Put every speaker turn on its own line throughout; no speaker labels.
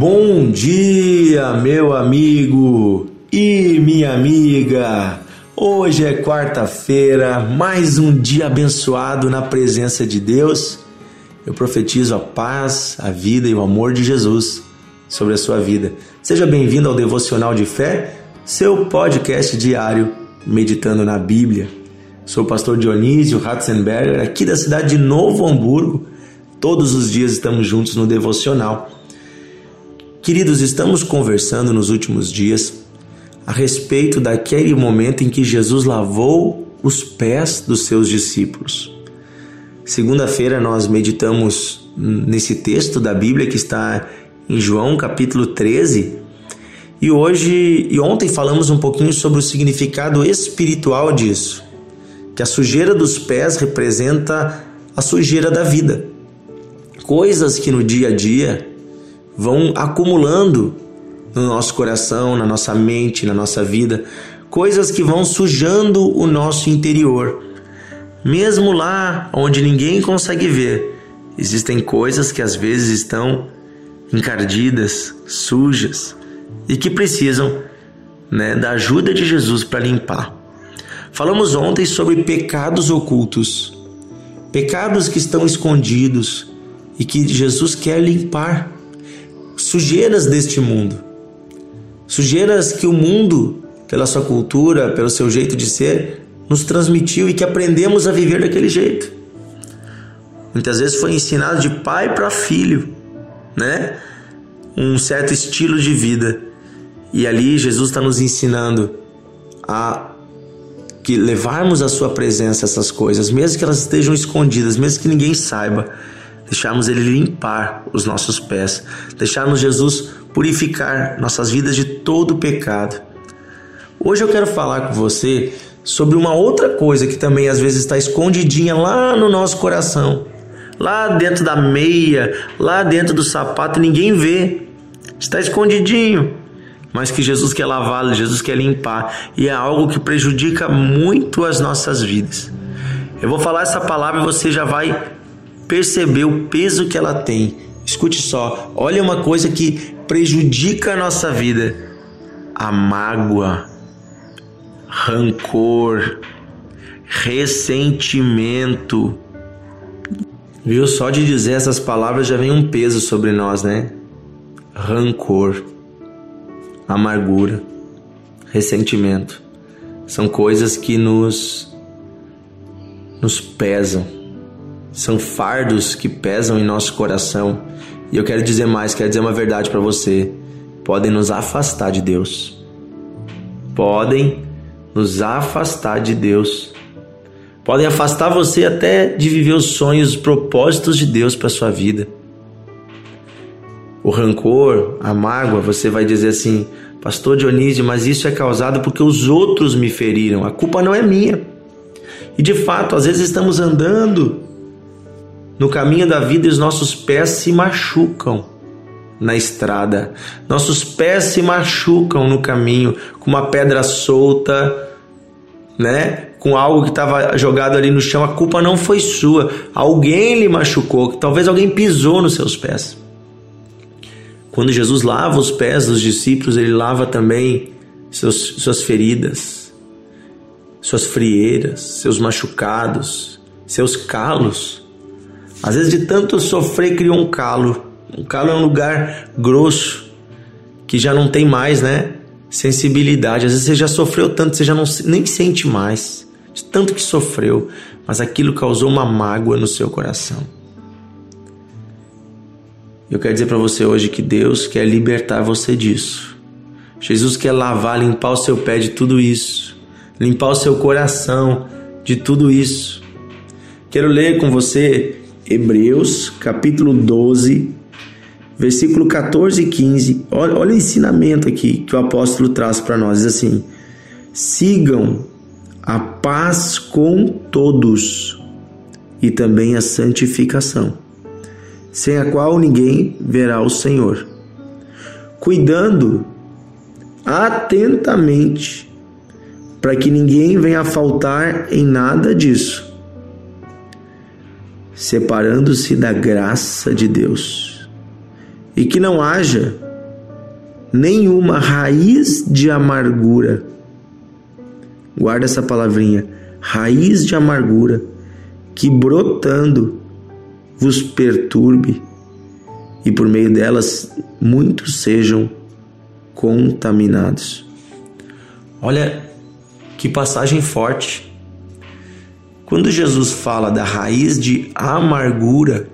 Bom dia, meu amigo e minha amiga. Hoje é quarta-feira, mais um dia abençoado na presença de Deus. Eu profetizo a paz, a vida e o amor de Jesus sobre a sua vida. Seja bem-vindo ao Devocional de Fé, seu podcast diário meditando na Bíblia. Sou o pastor Dionísio Ratzenberger, aqui da cidade de Novo Hamburgo. Todos os dias estamos juntos no Devocional. Queridos, estamos conversando nos últimos dias a respeito daquele momento em que Jesus lavou os pés dos seus discípulos. Segunda-feira nós meditamos nesse texto da Bíblia que está em João capítulo 13. E hoje e ontem falamos um pouquinho sobre o significado espiritual disso, que a sujeira dos pés representa a sujeira da vida. Coisas que no dia a dia vão acumulando no nosso coração, na nossa mente, na nossa vida, coisas que vão sujando o nosso interior. Mesmo lá onde ninguém consegue ver, existem coisas que às vezes estão encardidas, sujas e que precisam né, da ajuda de Jesus para limpar. Falamos ontem sobre pecados ocultos, pecados que estão escondidos e que Jesus quer limpar sujeiras deste mundo, sujeiras que o mundo, pela sua cultura, pelo seu jeito de ser, nos transmitiu e que aprendemos a viver daquele jeito. Muitas vezes foi ensinado de pai para filho, né? Um certo estilo de vida. E ali Jesus está nos ensinando a que levarmos à sua presença essas coisas, mesmo que elas estejam escondidas, mesmo que ninguém saiba, deixarmos Ele limpar os nossos pés, deixarmos Jesus purificar nossas vidas de todo pecado. Hoje eu quero falar com você sobre uma outra coisa que também às vezes está escondidinha lá no nosso coração, lá dentro da meia, lá dentro do sapato, ninguém vê, está escondidinho, mas que Jesus quer lavar, Jesus quer limpar e é algo que prejudica muito as nossas vidas. Eu vou falar essa palavra e você já vai perceber o peso que ela tem. Escute só, olha uma coisa que prejudica a nossa vida: a mágoa, rancor, ressentimento. Viu? Só de dizer essas palavras já vem um peso sobre nós, né? Rancor, amargura, ressentimento. São coisas que nos nos pesam são fardos que pesam em nosso coração. E eu quero dizer mais, quero dizer uma verdade para você. Podem nos afastar de Deus. Podem nos afastar de Deus. Podem afastar você até de viver os sonhos, os propósitos de Deus para sua vida. O rancor, a mágoa, você vai dizer assim: Pastor Dionísio, mas isso é causado porque os outros me feriram. A culpa não é minha. E de fato, às vezes estamos andando no caminho da vida, os nossos pés se machucam na estrada. Nossos pés se machucam no caminho com uma pedra solta, né? Com algo que estava jogado ali no chão. A culpa não foi sua. Alguém lhe machucou. Talvez alguém pisou nos seus pés. Quando Jesus lava os pés dos discípulos, ele lava também seus, suas feridas, suas frieiras, seus machucados, seus calos. Às vezes, de tanto sofrer, criou um calo. Um calo é um lugar grosso que já não tem mais, né? Sensibilidade. Às vezes você já sofreu tanto, você já não, nem sente mais. De tanto que sofreu, mas aquilo causou uma mágoa no seu coração. Eu quero dizer para você hoje que Deus quer libertar você disso. Jesus quer lavar, limpar o seu pé de tudo isso, limpar o seu coração de tudo isso. Quero ler com você Hebreus, capítulo 12, versículo 14 e 15. Olha, olha o ensinamento aqui que o apóstolo traz para nós. Diz assim: sigam a paz com todos e também a santificação, sem a qual ninguém verá o Senhor. Cuidando atentamente para que ninguém venha faltar em nada disso separando-se da graça de Deus, e que não haja nenhuma raiz de amargura. Guarda essa palavrinha, raiz de amargura, que brotando vos perturbe e por meio delas muitos sejam contaminados. Olha que passagem forte. Quando Jesus fala da raiz de amargura,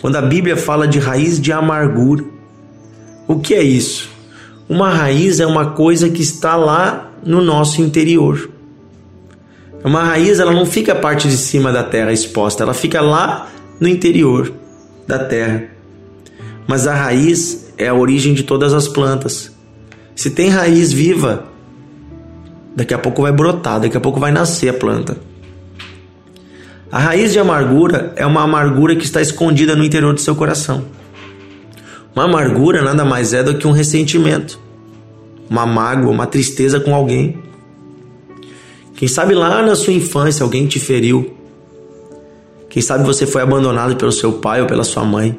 quando a Bíblia fala de raiz de amargura, o que é isso? Uma raiz é uma coisa que está lá no nosso interior. Uma raiz, ela não fica a parte de cima da terra exposta, ela fica lá no interior da terra. Mas a raiz é a origem de todas as plantas. Se tem raiz viva, daqui a pouco vai brotar, daqui a pouco vai nascer a planta. A raiz de amargura é uma amargura que está escondida no interior do seu coração. Uma amargura nada mais é do que um ressentimento, uma mágoa, uma tristeza com alguém. Quem sabe lá na sua infância alguém te feriu. Quem sabe você foi abandonado pelo seu pai ou pela sua mãe.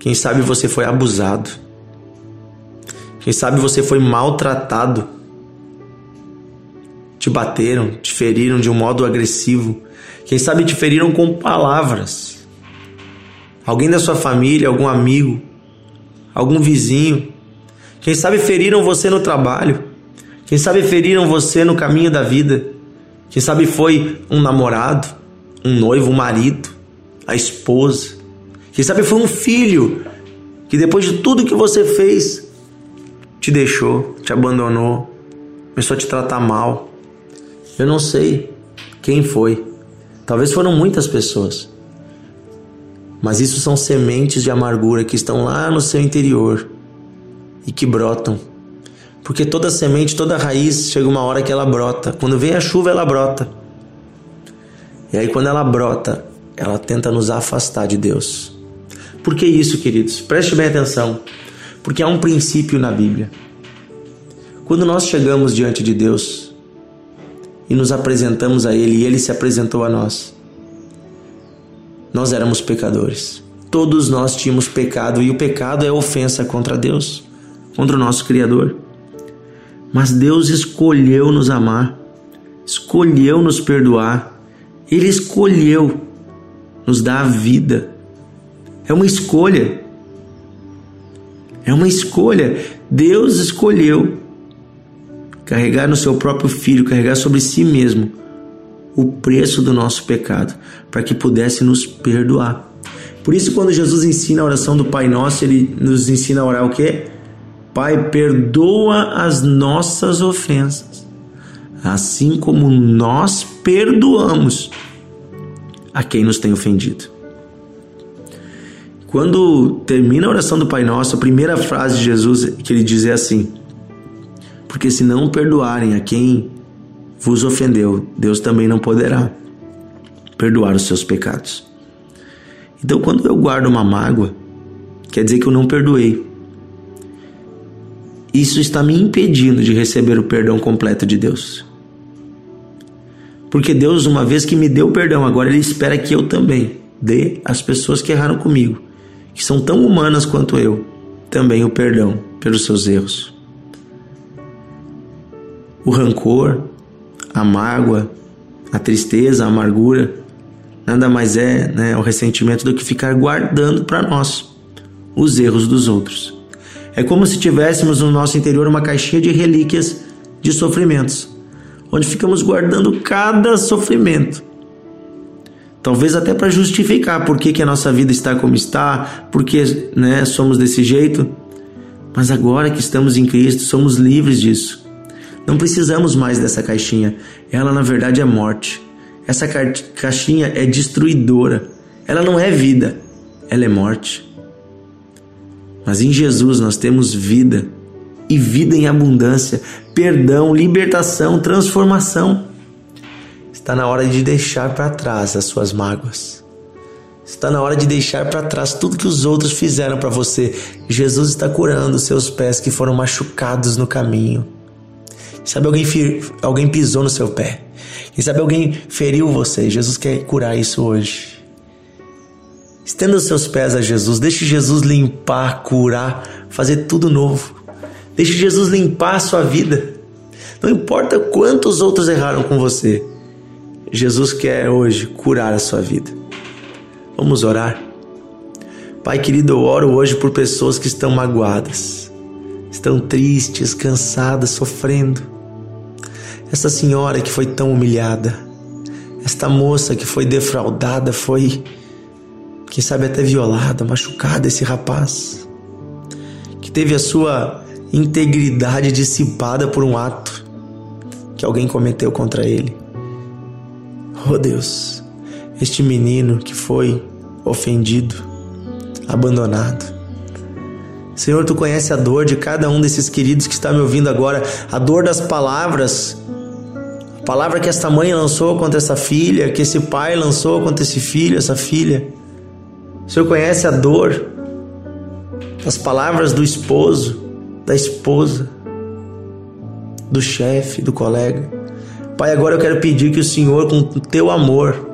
Quem sabe você foi abusado. Quem sabe você foi maltratado. Te bateram, te feriram de um modo agressivo. Quem sabe te feriram com palavras. Alguém da sua família, algum amigo, algum vizinho. Quem sabe feriram você no trabalho. Quem sabe feriram você no caminho da vida. Quem sabe foi um namorado, um noivo, um marido, a esposa. Quem sabe foi um filho que depois de tudo que você fez te deixou, te abandonou, começou a te tratar mal. Eu não sei quem foi. Talvez foram muitas pessoas. Mas isso são sementes de amargura que estão lá no seu interior e que brotam. Porque toda semente, toda raiz, chega uma hora que ela brota. Quando vem a chuva, ela brota. E aí, quando ela brota, ela tenta nos afastar de Deus. Por que isso, queridos? Preste bem atenção. Porque há um princípio na Bíblia. Quando nós chegamos diante de Deus e nos apresentamos a Ele e Ele se apresentou a nós, nós éramos pecadores. Todos nós tínhamos pecado e o pecado é ofensa contra Deus, contra o nosso Criador. Mas Deus escolheu nos amar, escolheu nos perdoar, Ele escolheu nos dar a vida. É uma escolha. É uma escolha. Deus escolheu carregar no seu próprio filho, carregar sobre si mesmo o preço do nosso pecado, para que pudesse nos perdoar. Por isso, quando Jesus ensina a oração do Pai Nosso, ele nos ensina a orar o quê? Pai, perdoa as nossas ofensas, assim como nós perdoamos a quem nos tem ofendido. Quando termina a oração do Pai Nosso, a primeira frase de Jesus que ele diz é assim: Porque se não perdoarem a quem vos ofendeu, Deus também não poderá perdoar os seus pecados. Então, quando eu guardo uma mágoa, quer dizer que eu não perdoei. Isso está me impedindo de receber o perdão completo de Deus. Porque Deus, uma vez que me deu perdão, agora Ele espera que eu também dê às pessoas que erraram comigo, que são tão humanas quanto eu, também o perdão pelos seus erros. O rancor, a mágoa, a tristeza, a amargura, nada mais é né, o ressentimento do que ficar guardando para nós os erros dos outros. É como se tivéssemos no nosso interior uma caixinha de relíquias de sofrimentos, onde ficamos guardando cada sofrimento. Talvez até para justificar por que, que a nossa vida está como está, porque né, somos desse jeito. Mas agora que estamos em Cristo, somos livres disso. Não precisamos mais dessa caixinha. Ela, na verdade, é morte. Essa caixinha é destruidora. Ela não é vida, ela é morte. Mas em Jesus nós temos vida e vida em abundância, perdão, libertação, transformação. Está na hora de deixar para trás as suas mágoas. Está na hora de deixar para trás tudo que os outros fizeram para você. Jesus está curando seus pés que foram machucados no caminho. Sabe, alguém, alguém pisou no seu pé. Quem sabe alguém feriu você. Jesus quer curar isso hoje. Estenda os seus pés a Jesus, deixe Jesus limpar, curar, fazer tudo novo. Deixe Jesus limpar a sua vida. Não importa quantos outros erraram com você, Jesus quer hoje curar a sua vida. Vamos orar. Pai querido, eu oro hoje por pessoas que estão magoadas, estão tristes, cansadas, sofrendo. Essa senhora que foi tão humilhada, esta moça que foi defraudada, foi quem sabe até violada, machucada, esse rapaz, que teve a sua integridade dissipada por um ato que alguém cometeu contra ele. Oh Deus, este menino que foi ofendido, abandonado. Senhor, tu conhece a dor de cada um desses queridos que está me ouvindo agora, a dor das palavras, palavra que esta mãe lançou contra essa filha, que esse pai lançou contra esse filho, essa filha. O Senhor conhece a dor das palavras do esposo, da esposa, do chefe, do colega. Pai, agora eu quero pedir que o Senhor, com o teu amor,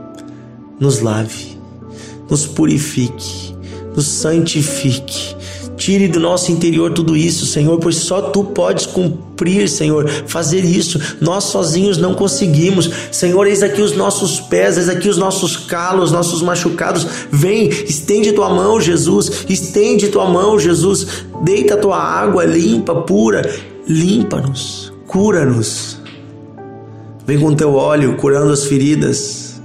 nos lave, nos purifique, nos santifique, Tire do nosso interior tudo isso, Senhor, pois só tu podes cumprir, Senhor, fazer isso. Nós sozinhos não conseguimos. Senhor, eis aqui os nossos pés, eis aqui os nossos calos, nossos machucados. Vem, estende tua mão, Jesus. Estende tua mão, Jesus. Deita tua água limpa, pura. Limpa-nos, cura-nos. Vem com teu óleo curando as feridas.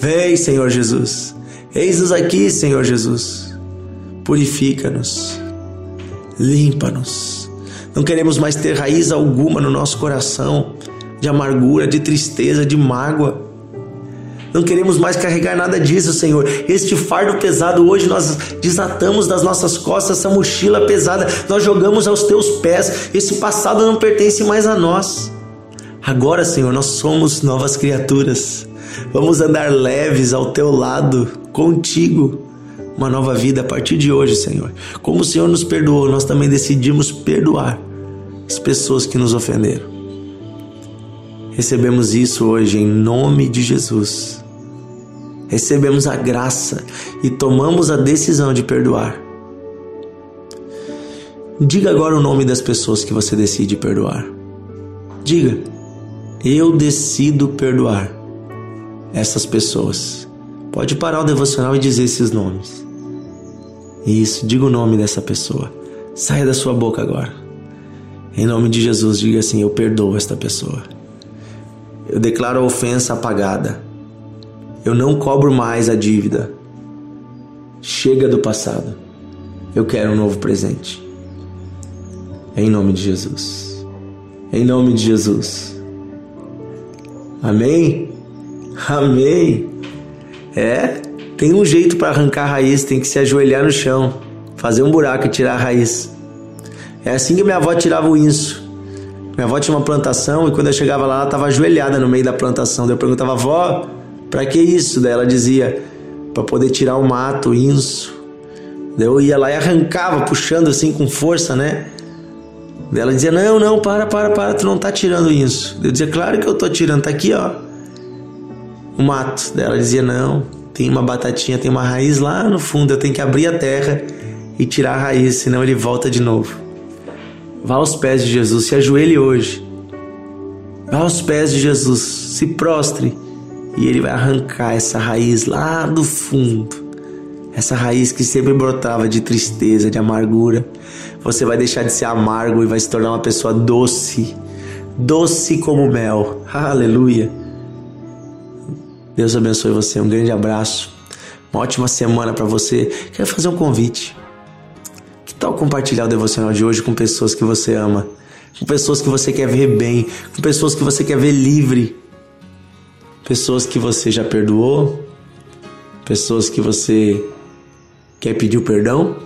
Vem, Senhor Jesus. Eis-nos aqui, Senhor Jesus purifica-nos, limpa-nos. Não queremos mais ter raiz alguma no nosso coração de amargura, de tristeza, de mágoa. Não queremos mais carregar nada disso, Senhor. Este fardo pesado hoje nós desatamos das nossas costas, essa mochila pesada, nós jogamos aos teus pés. Esse passado não pertence mais a nós. Agora, Senhor, nós somos novas criaturas. Vamos andar leves ao teu lado, contigo uma nova vida a partir de hoje, Senhor. Como o Senhor nos perdoou, nós também decidimos perdoar as pessoas que nos ofenderam. Recebemos isso hoje em nome de Jesus. Recebemos a graça e tomamos a decisão de perdoar. Diga agora o nome das pessoas que você decide perdoar. Diga: Eu decido perdoar essas pessoas. Pode parar o devocional e dizer esses nomes. Isso, diga o nome dessa pessoa. Saia da sua boca agora. Em nome de Jesus, diga assim: Eu perdoo esta pessoa. Eu declaro a ofensa apagada. Eu não cobro mais a dívida. Chega do passado. Eu quero um novo presente. Em nome de Jesus. Em nome de Jesus. Amém? Amém. É? Tem um jeito para arrancar a raiz, tem que se ajoelhar no chão, fazer um buraco e tirar a raiz. É assim que minha avó tirava o inso. Minha avó tinha uma plantação e quando eu chegava lá, ela estava ajoelhada no meio da plantação. Daí eu perguntava, avó, para que isso? Daí ela dizia, para poder tirar o mato, o inso. Daí eu ia lá e arrancava, puxando assim com força, né? Daí ela dizia, não, não, para, para, para, tu não tá tirando isso. Eu dizia, claro que eu tô tirando, tá aqui, ó. O mato. Daí ela dizia, não, tem uma batatinha, tem uma raiz lá no fundo, eu tenho que abrir a terra e tirar a raiz, senão ele volta de novo. Vá aos pés de Jesus, se ajoelhe hoje. Vá aos pés de Jesus, se prostre e ele vai arrancar essa raiz lá do fundo. Essa raiz que sempre brotava de tristeza, de amargura. Você vai deixar de ser amargo e vai se tornar uma pessoa doce, doce como mel. Aleluia. Deus abençoe você. Um grande abraço. Uma ótima semana para você. Quero fazer um convite. Que tal compartilhar o devocional de hoje com pessoas que você ama? Com pessoas que você quer ver bem, com pessoas que você quer ver livre. Pessoas que você já perdoou, pessoas que você quer pedir perdão,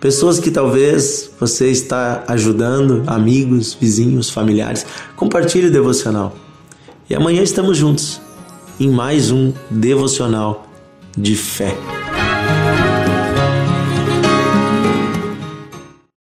pessoas que talvez você está ajudando, amigos, vizinhos, familiares. Compartilhe o devocional. E amanhã estamos juntos em mais um devocional de fé.